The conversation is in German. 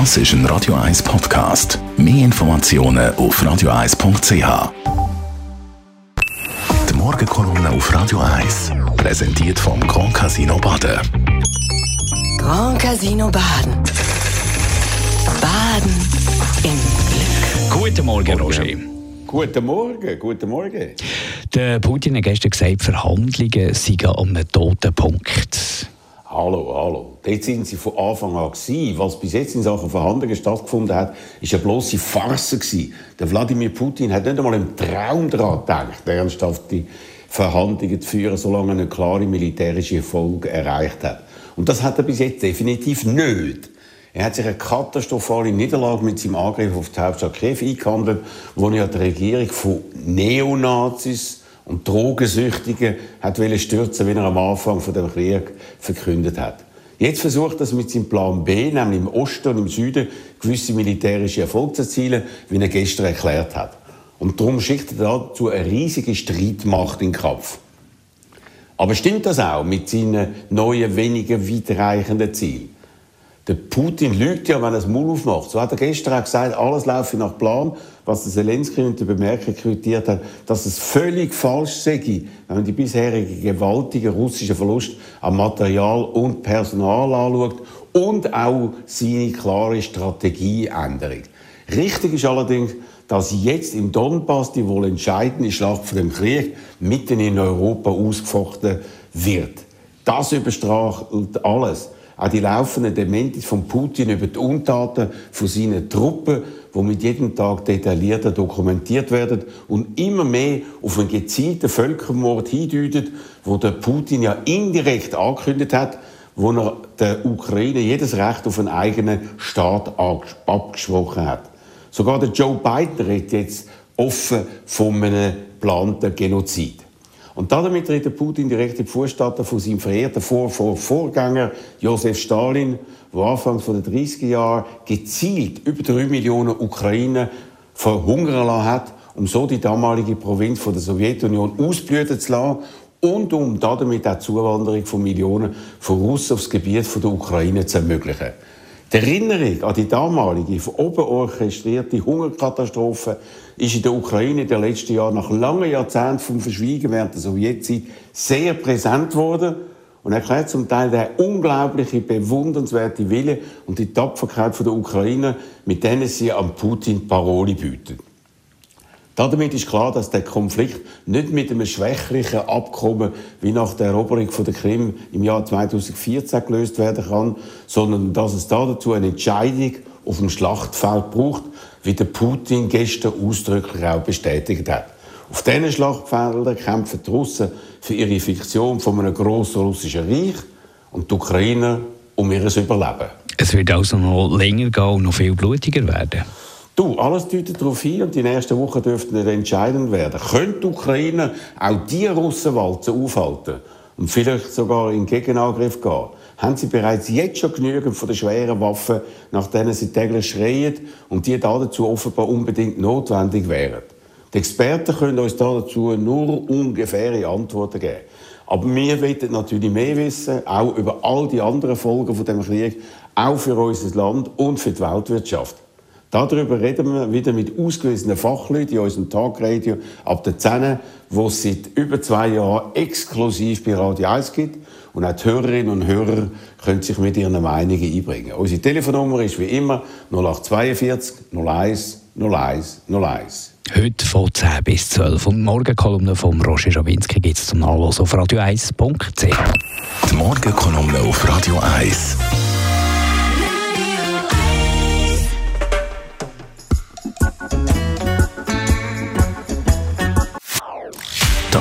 Das ist ein Radio 1 Podcast. Mehr Informationen auf radio1.ch. Die Morgenkolumne auf Radio 1 präsentiert vom Grand Casino Baden. Grand Casino Baden. Baden im Glück. Guten Morgen, Roger. Guten Morgen, guten Morgen. Der Putin hat gestern gesagt, Verhandlungen seien an einem toten Punkt. Hallo, hallo. Dort sind sie von Anfang an gewesen. Was bis jetzt in Sachen Verhandlungen stattgefunden hat, ist eine bloße Farce gewesen. Der Wladimir Putin hat nicht einmal im Traum daran gedacht, ernsthafte Verhandlungen zu führen, solange er einen klaren militärischen Erfolg erreicht hat. Und das hat er bis jetzt definitiv nicht. Er hat sich eine katastrophale Niederlage mit seinem Angriff auf die Hauptstadt Kiew eingehandelt, wo er die Regierung von Neonazis und Drogensüchtigen hat stürzen, wie er am Anfang von dem Krieg verkündet hat. Jetzt versucht er mit seinem Plan B, nämlich im Osten und im Süden, gewisse militärische Erfolge zu erzielen, wie er gestern erklärt hat. Und darum schickt er dazu eine riesige Streitmacht in den Kampf. Aber stimmt das auch mit seinen neuen, weniger weitreichenden Zielen? Der Putin lügt ja, wenn er das Maul aufmacht. So hat er gestern auch gesagt, alles laufe nach Plan. Was der Zelensky mit der Bemerkung quittiert hat, dass es völlig falsch sei, wenn man die bisherige gewaltige russische Verlust an Material und Personal anschaut und auch seine klare Strategieänderung. Richtig ist allerdings, dass jetzt im Donbass die wohl entscheidende Schlacht von dem Krieg mitten in Europa ausgefochten wird. Das überstrahlt alles auch die laufenden Dementis von Putin über die Untaten von seinen Truppen, die mit jedem Tag detaillierter dokumentiert werden und immer mehr auf einen gezielten Völkermord hindeutet, wo der Putin ja indirekt angekündigt hat, wo er der Ukraine jedes Recht auf einen eigenen Staat abgesprochen hat. Sogar der Joe Biden redet jetzt offen von einem geplanten Genozid. Und damit der Putin direkt in die Fußstapfen von seinem verehrten Vor Vor Vorgänger Josef Stalin, der anfangs der 30er Jahre gezielt über drei Millionen Ukrainer verhungern lassen hat, um so die damalige Provinz von der Sowjetunion ausblüten zu lassen und um damit auch die Zuwanderung von Millionen von Russen aufs Gebiet der Ukraine zu ermöglichen. Die Erinnerung an die damalige, von oben orchestrierte Hungerkatastrophe ist in der Ukraine in den letzten Jahren nach langen Jahrzehnten vom Verschwiegen während der Sowjetzeit sehr präsent worden und erklärt zum Teil der unglaubliche, bewundernswerte Wille und die Tapferkeit der Ukrainer, mit denen sie an Putin Paroli bieten. Damit ist klar, dass der Konflikt nicht mit einem schwächlichen Abkommen wie nach der Eroberung von der Krim im Jahr 2014 gelöst werden kann, sondern dass es dazu eine Entscheidung auf dem Schlachtfeld braucht, wie der Putin gestern ausdrücklich auch bestätigt hat. Auf diesen Schlachtfeldern kämpfen die Russen für ihre Fiktion von einem grossen russischen Reich und die Ukrainer um ihr Überleben. Es wird also noch länger gehen und noch viel blutiger werden. Du, alles deutet darauf hin und die nächsten Wochen dürften nicht entscheidend werden. Könnte die Ukraine auch diese Russenwalze aufhalten und vielleicht sogar in Gegenangriff gehen? Haben sie bereits jetzt schon genügend von den schweren Waffen, nach denen sie täglich schreien und die dazu offenbar unbedingt notwendig wären? Die Experten können uns dazu nur ungefähre Antworten geben. Aber wir wollen natürlich mehr wissen, auch über all die anderen Folgen von dem Krieg, auch für unser Land und für die Weltwirtschaft. Darüber reden wir wieder mit ausgewiesenen Fachleuten in unserem Tagradio ab der 10, wo es seit über zwei Jahren exklusiv bei Radio 1 gibt. Und auch die Hörerinnen und Hörer können sich mit ihren Meinungen einbringen. Unsere Telefonnummer ist wie immer 0842 01 01 01. Heute von 10 bis 12 und die Morgenkolumne von Roger Schawinski gibt es zum Nachlesen auf radio1.ch. Die Morgenkolumne auf Radio 1.